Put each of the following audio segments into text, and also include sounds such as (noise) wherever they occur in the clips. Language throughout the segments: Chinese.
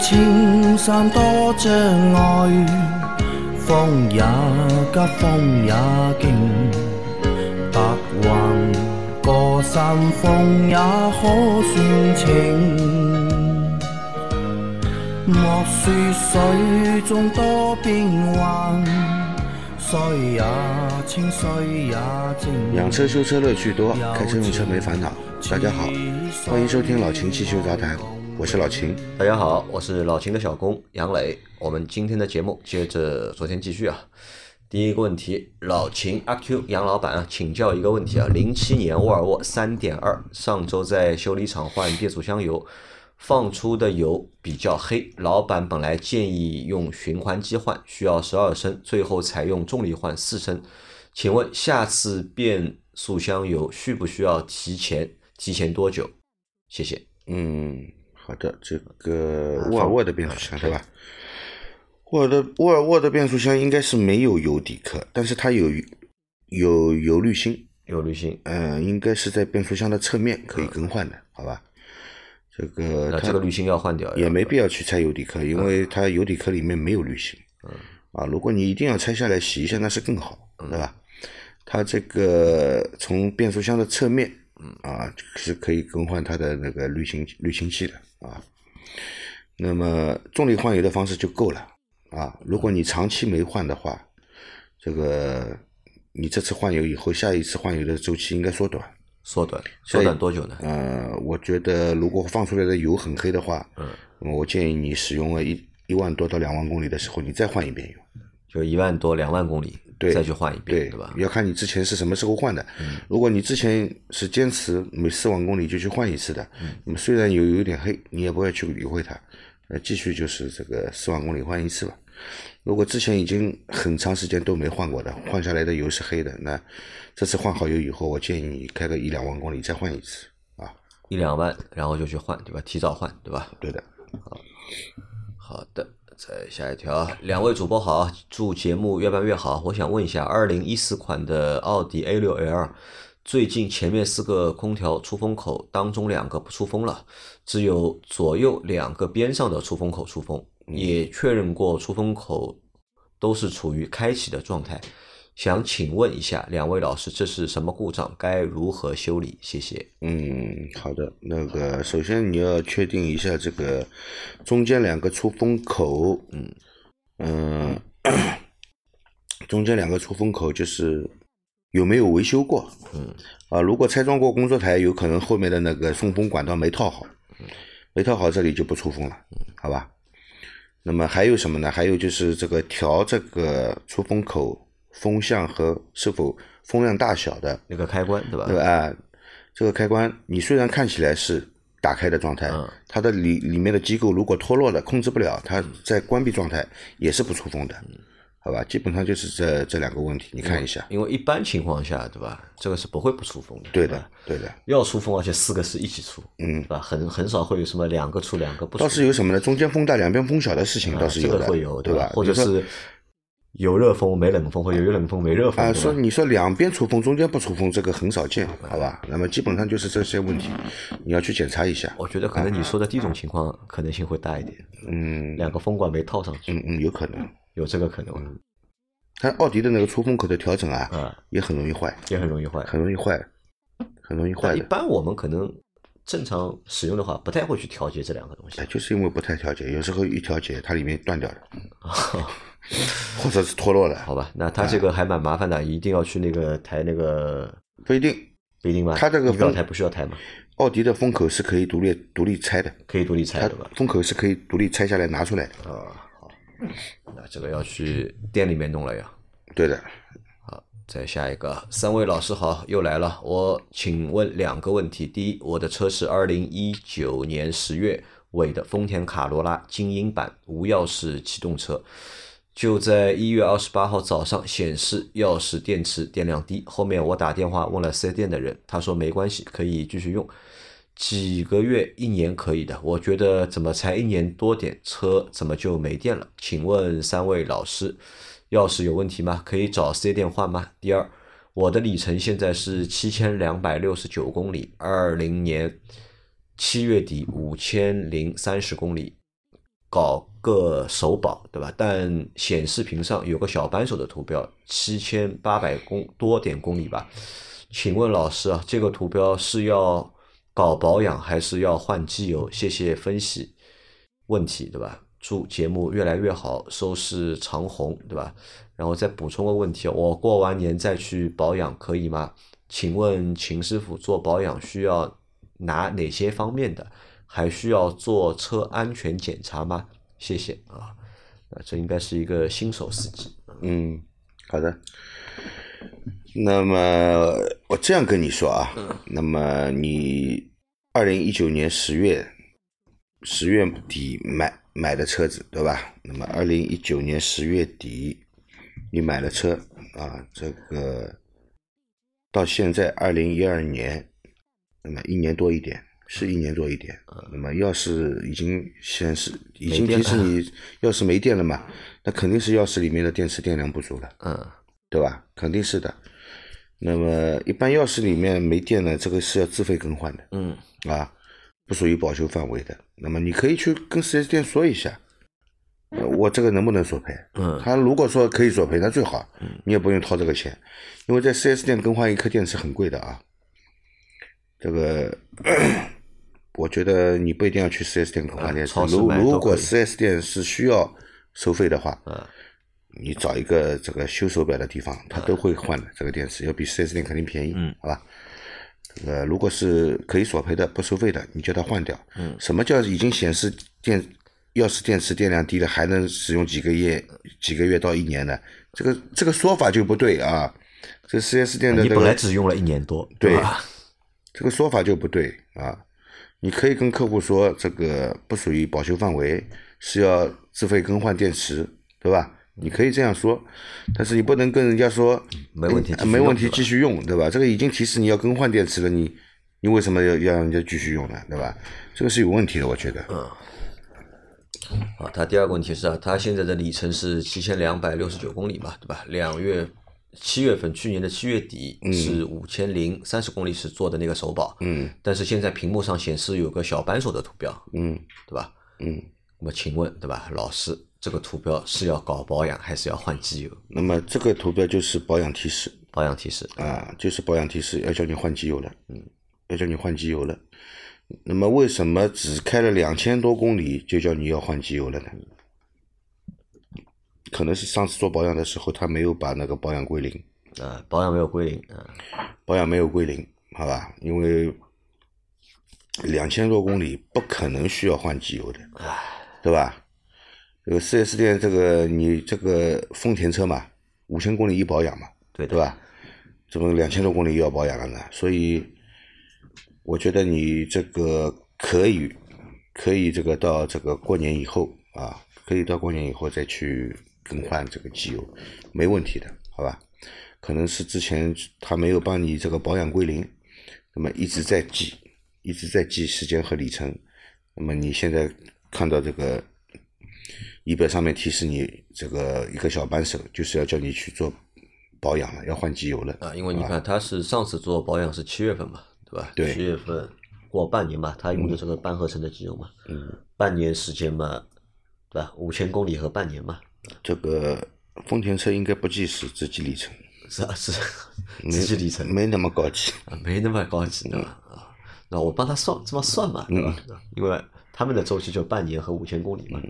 青山多障碍，风也急，风也劲，白云过山峰也可算情。莫说水中多变幻，水也清，水也静。养车修车乐趣多，开车用车没烦恼。大家好，欢迎收听老秦汽修杂谈，我是老秦。大家好，我是老秦的小工杨磊。我们今天的节目接着昨天继续啊。第一个问题，老秦阿 Q 杨老板啊，请教一个问题啊。零七年沃尔沃三点二，上周在修理厂换变速箱油，放出的油比较黑。老板本来建议用循环机换，需要十二升，最后采用重力换四升。请问下次变速箱油需不需要提前？提前多久？谢谢。嗯，好的，这个沃尔沃的变速箱对吧？沃尔的沃尔沃的变速箱应该是没有油底壳，但是它有有油滤芯，有滤芯，嗯，应该是在变速箱的侧面可以更换的，好吧？这个它这个滤芯要换掉，也没必要去拆油底壳，因为它油底壳里面没有滤芯。嗯啊，如果你一定要拆下来洗一下，那是更好，对吧？它这个从变速箱的侧面，啊，是可以更换它的那个滤芯滤清器的啊。那么重力换油的方式就够了啊。如果你长期没换的话，这个你这次换油以后，下一次换油的周期应该缩短。缩短，缩短多久呢？呃，我觉得如果放出来的油很黑的话，嗯，我建议你使用了一一万多到两万公里的时候，你再换一遍油。就一万多两万公里，对再去换一遍，对对吧？要看你之前是什么时候换的。如果你之前是坚持每四万公里就去换一次的，那么虽然油有点黑，你也不会去理会它，呃，继续就是这个四万公里换一次吧。如果之前已经很长时间都没换过的，换下来的油是黑的，那这次换好油以后，我建议你开个一两万公里再换一次啊。一两万，然后就去换，对吧？提早换，对吧？对的，好的，再下一条，两位主播好，祝节目越办越好。我想问一下，二零一四款的奥迪 A 六 L，最近前面四个空调出风口当中两个不出风了，只有左右两个边上的出风口出风，也确认过出风口都是处于开启的状态。想请问一下两位老师，这是什么故障？该如何修理？谢谢。嗯，好的。那个，首先你要确定一下这个中间两个出风口，嗯嗯、(coughs) 中间两个出风口就是有没有维修过？嗯，啊，如果拆装过工作台，有可能后面的那个送风管道没套好，没套好这里就不出风了，好吧？那么还有什么呢？还有就是这个调这个出风口风向和是否风量大小的那个开关，对吧？对吧？啊，这个开关你虽然看起来是打开的状态，嗯它的里里面的机构如果脱落了，控制不了，它在关闭状态也是不出风的，好吧？基本上就是这这两个问题，你看一下。因为一般情况下，对吧？这个是不会不出风的。对的，对的。要出风，而且四个是一起出，嗯对吧？很很少会有什么两个出两个不出，倒是有什么呢？中间风大，两边风小的事情啊倒是有的，这个会有，对吧？或者是有热风没冷风，或者有冷风没热风，啊？说你说两边出风，中间不出风，这个很少见，好吧？那么基本上就是这些问题，你要去检查一下。我觉得可能你说的第一种情况可能性会大一点，嗯两个风管没套上去，嗯嗯，有可能。有这个可能，它奥迪的那个出风口的调整啊，啊，也很容易坏，也很容易坏。很容易坏，很容易坏的。一般我们可能正常使用的话，不太会去调节这两个东西哎，。就是因为不太调节，有时候一调节，它里面断掉了，(laughs) (laughs) 或者是脱落了，好吧，那他这个还蛮麻烦的，一定要去那个抬那个不一定。不一定吧？它这个风仪表台不需要抬吗？奥迪的风口是可以独立独立拆的，可以独立拆的吧？风口是可以独立拆下来拿出来的。啊，好，那这个要去店里面弄了呀。对的，好，再下一个，三位老师好，又来了。我请问两个问题：第一，我的车是二零一九年十月尾的丰田卡罗拉精英版无钥匙启动车，就在一月二十八号早上显示钥匙电池电量低，后面我打电话问了四 S 店的人，他说没关系，可以继续用。几个月、一年可以的，我觉得怎么才一年多点，车怎么就没电了？请问三位老师，钥匙有问题吗？可以找四 S 店换吗？第二，我的里程现在是七千两百六十九公里，二零年七月底五千零三十公里，搞个首保，对吧？但显示屏上有个小扳手的图标，七千八百公多点公里吧？请问老师啊，这个图标是要搞保养还是要换机油？谢谢分析问题，对吧？祝节目越来越好，收视长虹，对吧？然后再补充个问题，我过完年再去保养可以吗？请问秦师傅做保养需要哪哪些方面的？还需要做车安全检查吗？谢谢啊，啊，这应该是一个新手司机。嗯，好的。那么我这样跟你说啊，那么你二零一九年十月十月底买买的车子对吧？那么二零一九年十月底你买了车啊，这个到现在二零一二年，那么一年多一点，是一年多一点。那么钥匙已经显示已经提示你钥匙没电了嘛？那肯定是钥匙里面的电池电量不足了。嗯，对吧？肯定是的。那么一般钥匙里面没电呢，这个是要自费更换的。嗯，啊，不属于保修范围的。那么你可以去跟四 S 店说一下，呃我这个能不能索赔？嗯他如果说可以索赔，那最好，你也不用掏这个钱，因为在四 S 店更换一颗电池很贵的啊。这个，我觉得你不一定要去四 S 店更换电池。如如果四 S 店是需要收费的话，嗯你找一个这个修手表的地方，他都会换的。这个电池要比四 S 店肯定便宜，嗯，好吧？这个如果是可以索赔的、不收费的，你叫他换掉。嗯什么叫已经显示电钥匙电池电量低了，还能使用几个月、几个月到一年的？这个这个说法就不对啊！这四 S 店的你本来只用了一年多，对吧？这个说法就不对啊！你可以跟客户说，这个不属于保修范围，是要自费更换电池，对吧？你可以这样说，但是你不能跟人家说没问题没问题继续用，对吧？这个已经提示你要更换电池了，你你为什么要要让人家继续用呢？对吧？这个是有问题的，我觉得。嗯啊，他第二个问题是啊，他现在的里程是七千两百六十九公里嘛，对吧？两月七月份，去年的七月底是五千零三十公里时做的那个首保，嗯但是现在屏幕上显示有个小扳手的图标，嗯对吧？嗯。那么请问，对吧，老师，这个图标是要搞保养还是要换机油？那么这个图标就是保养提示保养提示，啊，就是保养提示，要叫你换机油了，嗯，要叫你换机油了。那么为什么只开了两千多公里就叫你要换机油了呢？可能是上次做保养的时候他没有把那个保养归零，啊，保养没有归零，啊，保养没有归零，好吧？因为两千多公里不可能需要换机油的，对吧？这个四 S 店这个你这个丰田车嘛，五千公里一保养嘛，对对吧？怎么两千多公里又要保养了呢？所以我觉得你这个可以可以这个到这个过年以后啊，可以到过年以后再去更换这个机油，没问题的，好吧？可能是之前他没有帮你这个保养归零，那么一直在记，一直在记时间和里程，那么你现在看到这个仪表上面提示你这个一个小扳手，就是要叫你去做保养了，要换机油了啊，因为你看他是上次做保养是七月份嘛，对吧？对七月份过半年嘛，他用的这个半合成的机油嘛，嗯，半年时间嘛，对吧？五千公里和半年嘛，这个丰田车应该不计时，只计里程，是啊是，只计里程没那么高级。啊，没那么高级对吧？啊，那我帮他算这么算嘛，对吧？嗯因为他们的周期就半年和五千公里嘛，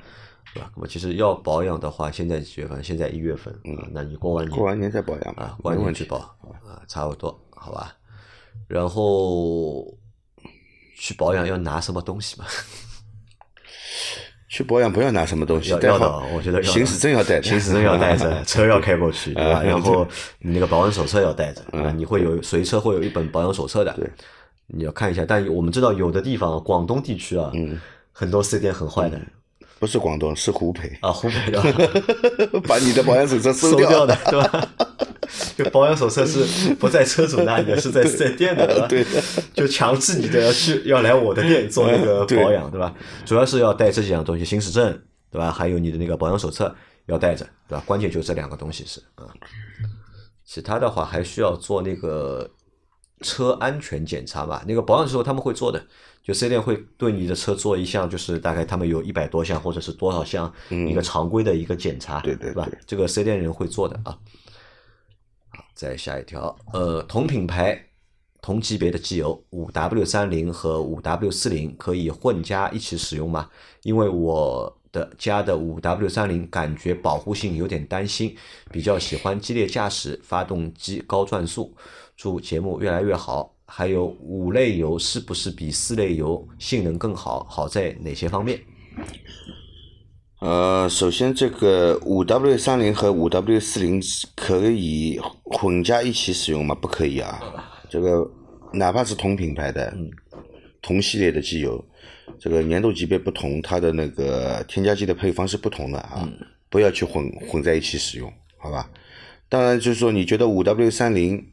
对吧？那么其实要保养的话，现在几月份？现在一月份，嗯，那你过完年过完年再保养啊，没过完年。去保啊，差不多，好吧？然后去保养要拿什么东西嘛？去保养不要拿什么东西，要要的带好，我觉得要行驶证要带着，行驶证要带着，(laughs) 车要开过去，对吧？啊然后你那个保养手册要带着，啊，你会有随车会有一本保养手册的，对，你要看一下。但我们知道有的地方，广东地区啊，嗯。很多四 S 店很坏的。不是广东，是湖北，啊，湖北的。(laughs) 把你的保养手册 (laughs) 收掉掉的，对吧？(laughs) 就保养手册是不在车主那里的，是在四 S 店的，对吧？(laughs) 就强制你的要去要来我的店做那个保养，对吧？主要是要带这几样东西，行驶证，对吧？还有你的那个保养手册要带着，对吧？关键就这两个东西是啊。其他的话还需要做那个车安全检查吧，那个保养的时候他们会做的，就四 S 店会对你的车做一项，就是大概他们有一百多项或者是多少项一个常规的一个检查，对对吧对？这个四 S 店人会做的啊。再下一条，呃，同品牌。同级别的机油五 W 三零和五 W 四零可以混加一起使用吗？因为我的加的五 W 三零感觉保护性有点担心，比较喜欢激烈驾驶，发动机高转速。祝节目越来越好。还有五类油是不是比四类油性能更好？好在哪些方面？呃，首先这个五 W 三零和五 W 四零可以混加一起使用吗？不可以啊。(laughs) 这个哪怕是同品牌的、同系列的机油，这个粘度级别不同，它的那个添加剂的配方是不同的啊，不要去混混在一起使用，好吧？当然，就是说你觉得五 W 三零，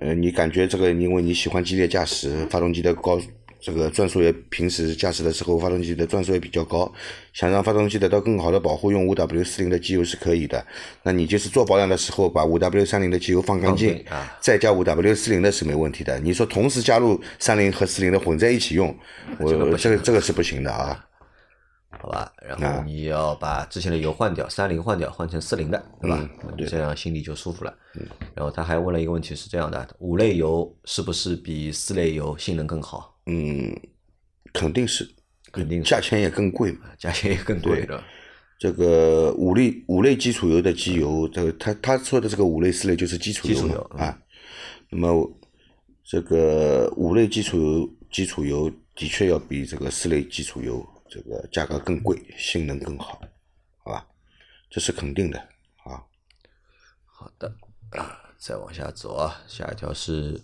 呃，你感觉这个因为你喜欢激烈驾驶，发动机的高这个转速也平时驾驶的时候发动机的转速也比较高，想让发动机得到更好的保护，用五 W 四零的机油是可以的。那你就是做保养的时候把五 W 三零的机油放干净，啊，再加五 W 四零的是没问题的。你说同时加入三零和四零的混在一起用，我这个这个是不行的啊。好吧，然后你要把之前的油换掉，三零换掉，换成四零的，对吧？对这样心里就舒服了。然后他还问了一个问题，是这样的：五类油是不是比四类油性能更好？嗯，肯定是，肯定价钱也更贵嘛。价钱也更贵的。这个五类五类基础油的机油，这个他他说的这个五类四类就是基础油啊。那么这个五类基础油基础油的确要比这个四类基础油这个价格更贵，性能更好，好吧？这是肯定的啊。好的，啊，再往下走啊，下一条是，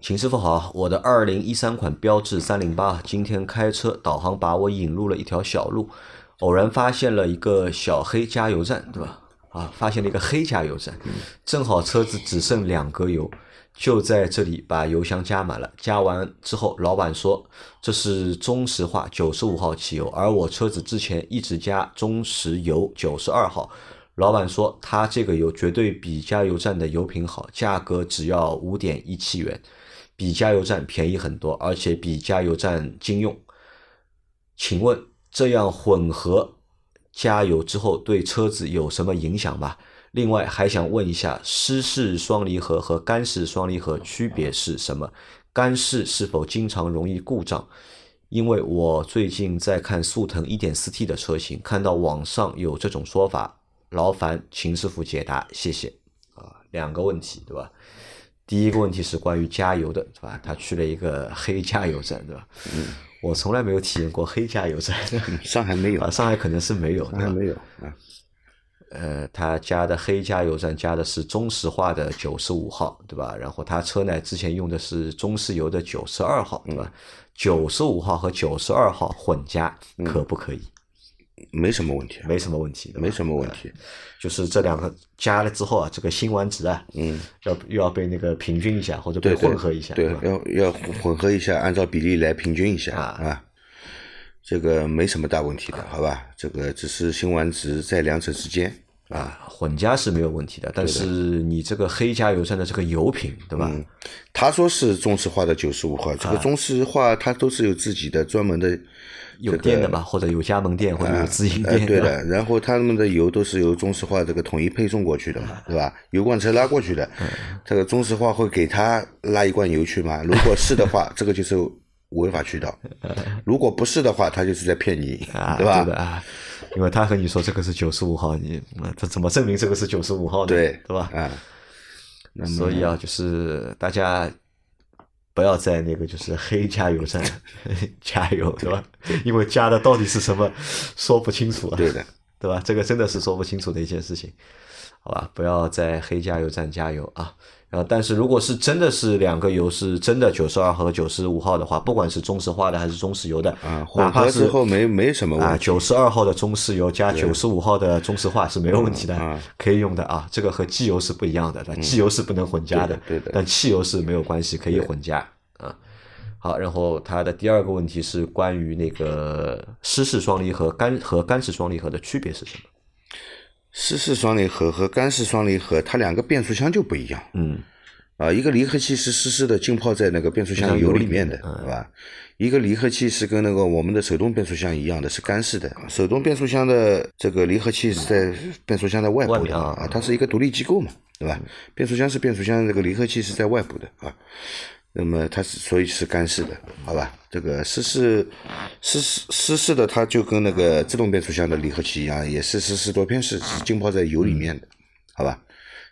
秦师傅好，我的二零一三款标致三零八，今天开车导航把我引入了一条小路，偶然发现了一个小黑加油站，对吧？啊，发现了一个黑加油站，正好车子只剩两格油，就在这里把油箱加满了。加完之后，老板说这是中石化九十五号汽油，而我车子之前一直加中石油九十二号。老板说他这个油绝对比加油站的油品好，价格只要五点一七元，比加油站便宜很多，而且比加油站经用。请问这样混合加油之后对车子有什么影响吗？另外还想问一下，湿式双离合和干式双离合区别是什么？干式是否经常容易故障？因为我最近在看速腾 1.4T 的车型，看到网上有这种说法，劳烦秦师傅解答，谢谢。啊，两个问题，对吧？第一个问题是关于加油的，是吧？他去了一个黑加油站，对吧？嗯，我从来没有体验过黑加油站，(laughs) 上海没有啊，，上海可能是没有，对吧？上海没有啊。呃，他加的黑加油站加的是中石化的九十五号，对吧？然后他车呢之前用的是中石油的九十二号，对吧？九十五号和九十二号混加可不可以？没什么问题，没什么问题，没什么问题。就是这两个加了之后啊，这个辛烷值啊，嗯，要又要被那个平均一下，或者被混合一下，对吧，？要要混合一下，按照比例来平均一下啊啊。这个没什么大问题的，好吧？这个只是辛烷值在两者之间。啊，混加是没有问题的，但是你这个黑加油站的这个油品，对吧？嗯他说是中石化的九十五号，这个中石化它都是有自己的专门的有店的吧，或者有加盟店，或者有自营店，对的，然后他们的油都是由中石化这个统一配送过去的嘛，对吧？油罐车拉过去的，这个中石化会给他拉一罐油去吗？如果是的话，(laughs) 这个就是违法渠道；如果不是的话，他就是在骗你，啊，对吧？的啊，因为他和你说这个是九十五号，你啊他怎么证明这个是九十五号呢？对对吧？啊，所以啊，就是大家不要在那个就是黑加油站 (laughs) 加油，对吧？因为加的到底是什么说不清楚啊，对的，对吧？这个真的是说不清楚的一件事情，好吧？不要在黑加油站加油啊！然后，但是如果是真的是两个油是真的九十二和九十五号的话，不管是中石化的还是中石油的，啊，哪混合之后没没什么啊，问题。九十二号的中石油加九十五号的中石化是没有问题的，啊可以用的啊。这个和机油是不一样的，机油是不能混加的，嗯对的对的但汽油是没有关系，可以混加啊。好，然后它的第二个问题是关于那个湿式双离合干和干式双离合的区别是什么？湿式双离合和干式双离合，它两个变速箱就不一样。嗯啊，一个离合器是湿式的浸泡在那个变速箱油里面的，对吧？一个离合器是跟那个我们的手动变速箱一样的，是干式的。手动变速箱的这个离合器是在变速箱的外部的啊，它是一个独立机构嘛，对吧？变速箱是变速箱，这个离合器是在外部的啊。那么它是所以是干式的，好吧？这个湿式湿湿湿式的，它就跟那个自动变速箱的离合器一样，也是湿式多片式，是浸泡在油里面的，好吧？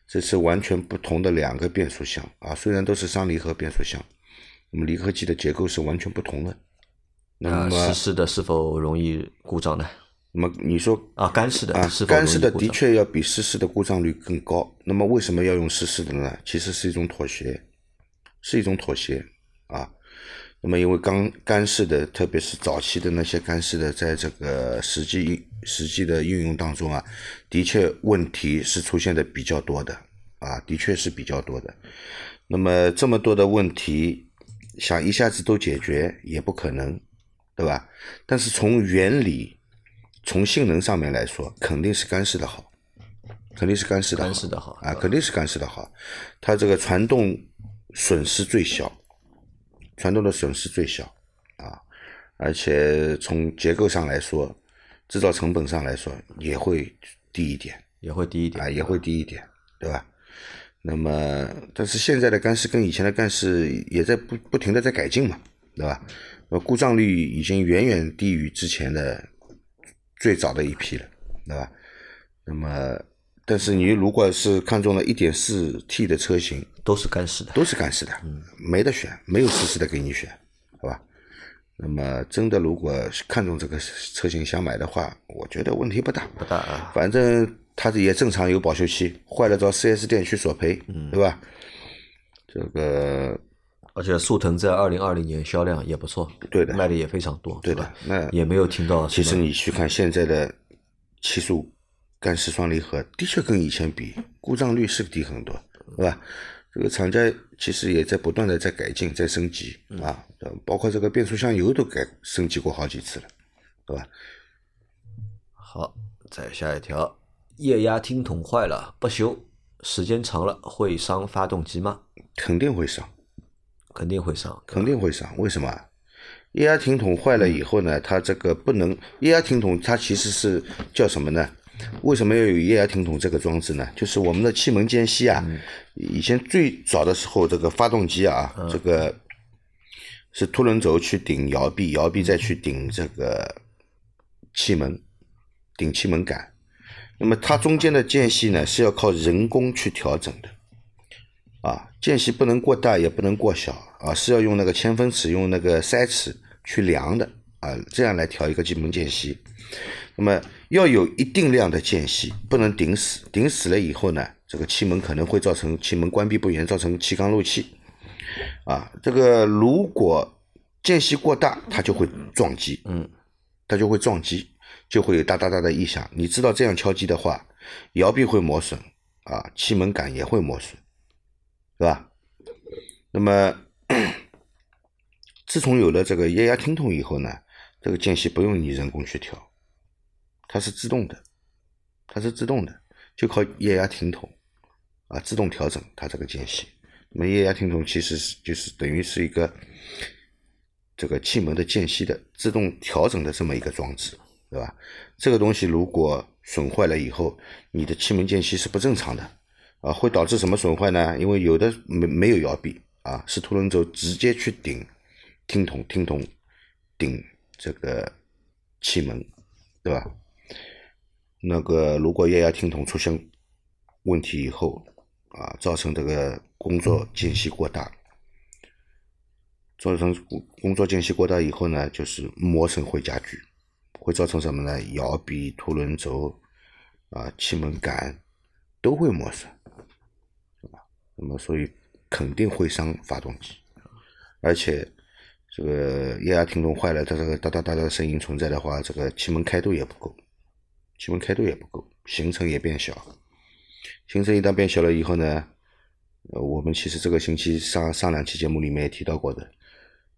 这是完全不同的两个变速箱啊，虽然都是双离合变速箱，那么离合器的结构是完全不同的。那么湿式的是否容易故障呢？那么你说啊，干式的啊干式的的确要比湿式的故障率更高。那么为什么要用湿式的呢？其实是一种妥协，是一种妥协啊。那么因为干干式的，特别是早期的那些干式的，在这个实际应实际的应用当中啊，的确问题是出现的比较多的啊，的确是比较多的。那么这么多的问题，想一下子都解决也不可能，对吧？但是从原理、从性能上面来说，肯定是干式的好，肯定是干式的好，干式的好啊，肯定是干式的好。它这个传动损失最小，传动的损失最小啊，而且从结构上来说，制造成本上来说也会低一点。也会低一点啊，也会低一点，对吧？那么，但是现在的干式跟以前的干式也在不不停的在改进嘛，对吧？呃，故障率已经远远低于之前的最早的一批了，对吧？那么，但是你如果是看中了一点四 T 的车型，都是干式的。都是干式的，嗯没得选，没有湿式的给你选，好吧？那么真的如果是看中这个车型想买的话，我觉得问题不大，不大啊，反正它也正常有保修期，坏了找 4S 店去索赔，嗯对吧？这个而且速腾在二零二零年销量也不错，对的卖的也非常多，对的？那也没有听到。其实你去看现在的七速干式双离合，的确跟以前比，故障率是低很多，对吧？这个厂家其实也在不断的在改进、在升级啊，呃包括这个变速箱油都改升级过好几次了，对吧？好，再下一条，液压听筒坏了不修，时间长了会伤发动机吗？肯定会伤，肯定会伤，肯定会伤。为什么？液压听筒坏了以后呢，它这个不能液压听筒，它其实是叫什么呢？为什么要有液压听筒这个装置呢？就是我们的气门间隙啊，以前最早的时候，这个发动机啊，这个是凸轮轴去顶摇臂，摇臂再去顶这个气门，顶气门杆。那么它中间的间隙呢，是要靠人工去调整的。啊，间隙不能过大，也不能过小啊，是要用那个千分尺，用那个塞尺去量的啊，这样来调一个气门间隙。那么要有一定量的间隙，不能顶死，顶死了以后呢，这个气门可能会造成气门关闭不严，造成气缸漏气。啊，这个如果间隙过大，它就会撞击，嗯，它就会撞击，就会有哒哒哒的异响。你知道这样敲击的话，摇臂会磨损啊，气门杆也会磨损。是吧？那么，自从有了这个液压听筒以后呢，这个间隙不用你人工去调，它是自动的，它是自动的，就靠液压听筒啊自动调整它这个间隙。那么液压听筒其实是就是等于是一个这个气门的间隙的自动调整的这么一个装置，对吧？这个东西如果损坏了以后，你的气门间隙是不正常的。啊，会导致什么损坏呢？因为有的没没有摇臂啊，是凸轮轴直接去顶听筒，听筒顶这个气门，对吧？那个如果液压听筒出现问题以后啊，造成这个工作间隙过大，造成工作间隙过大以后呢，就是磨损会加剧，会造成什么呢？摇臂、凸轮轴啊、气门杆都会磨损。那么，所以肯定会伤发动机，而且这个液压听筒坏了，它这个哒哒哒的声音存在的话，这个气门开度也不够，气门开度也不够，行程也变小，行程一旦变小了以后呢，呃，我们其实这个星期上上两期节目里面也提到过的，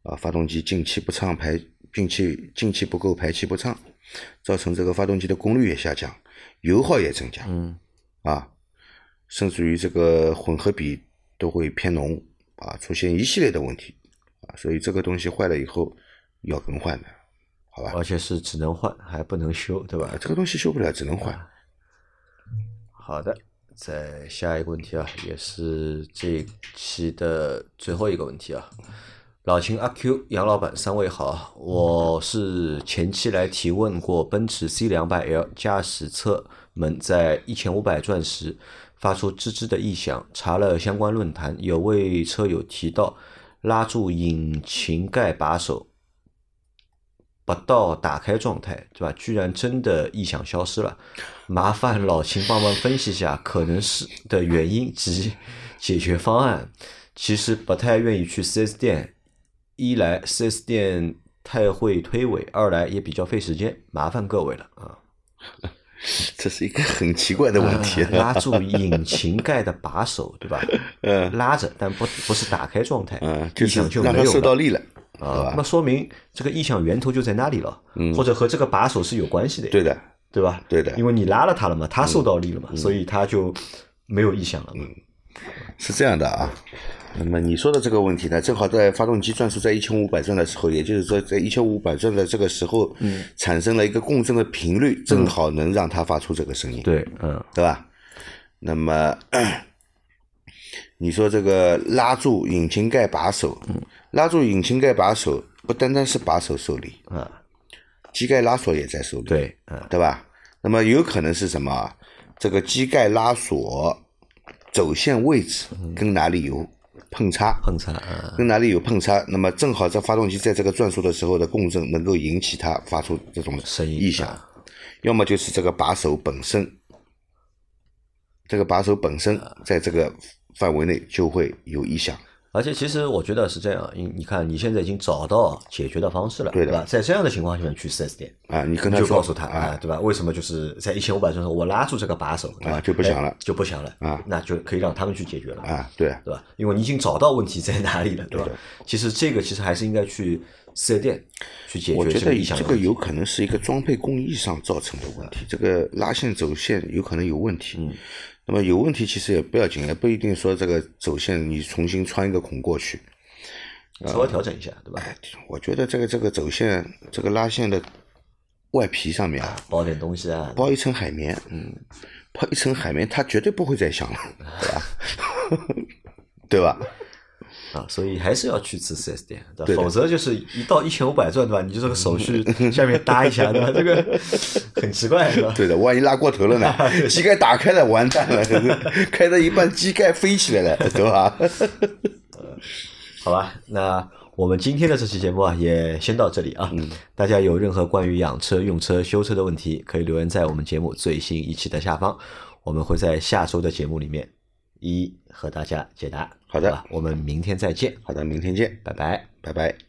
啊，发动机进气不畅，排进气进气不够，排气不畅，造成这个发动机的功率也下降，油耗也增加，嗯，啊。甚至于这个混合比都会偏浓啊，出现一系列的问题啊，所以这个东西坏了以后要更换的，好吧？而且是只能换，还不能修，对吧啊，？这个东西修不了，只能换。好的，再下一个问题啊，也是这期的最后一个问题啊。老秦、阿 Q、杨老板三位好，我是前期来提问过奔驰 C 两百 L 驾驶侧门在一千五百转时发出吱吱的异响，查了相关论坛，有位车友提到拉住引擎盖把手不到打开状态，对吧？居然真的异响消失了，麻烦老秦帮忙分析一下可能是的原因及解决方案。其实不太愿意去 4S 店，一来 4S 店太会推诿，二来也比较费时间，麻烦各位了啊。(laughs) 这是一个很奇怪的问题。呃拉住引擎盖的把手，对吧？(laughs) 嗯拉着，但不不是打开状态，嗯，就是异响就让它没有了。受到力了，啊，那说明这个异响源头就在那里了，或者和这个把手是有关系的，嗯对的，对吧？对的因为你拉了它了嘛，它受到力了嘛，所以它就没有异响了嘛。是这样的啊。那么你说的这个问题呢，正好在发动机转速在一千五百转的时候，也就是说在一千五百转的这个时候，嗯产生了一个共振的频率，正好能让它发出这个声音，对，嗯，对吧？那么 (coughs) 你说这个拉住引擎盖把手，嗯拉住引擎盖把手不单单是把手受力，啊，机盖拉锁也在受力，对，嗯，对吧？那么有可能是什么啊？这个机盖拉锁走线位置跟哪里有碰擦，碰擦，啊，跟哪里有碰擦，那么正好这发动机在这个转速的时候的共振能够引起它发出这种声音异响。啊，要么就是这个把手本身，这个把手本身在这个范围内就会有异响。而且其实我觉得是这样，你你看你现在已经找到解决的方式了，对的吧？在这样的情况下面去四 S 店，啊，你跟他说就告诉他啊啊，对吧？为什么就是在一千五百转时候我拉住这个把手啊就不响了哎就不响了啊那就可以让他们去解决了啊，对，对吧？因为你已经找到问题在哪里了，对吧？其实这个其实还是应该去四 S 店去解我觉得决这个有可能是一个装配工艺上造成的问题，这个拉线走线有可能有问题。嗯，那么有问题其实也不要紧，也不一定说这个走线你重新穿一个孔过去。稍微调整一下，对吧？我觉得这个这个走线这个拉线的外皮上面啊，包点东西啊，包一层海绵，嗯，包一层海绵，它绝对不会再响了，对吧？(laughs) 对吧？啊，所以还是要去次四 S 店，对吧？否则就是一到一千五百转，对吧？你就这个手续 (laughs) 下面搭一下，对吧？这个很奇怪，是吧？对的，万一拉过头了呢？(laughs) 机盖打开了，完蛋了，开到一半机盖飞起来了，对吧？(laughs) 好吧，那我们今天的这期节目啊，也先到这里啊。嗯大家有任何关于养车、用车、修车的问题，可以留言在我们节目最新一期的下方，我们会在下周的节目里面一一和大家解答。好的我们明天再见，好的，明天见，拜拜。拜拜。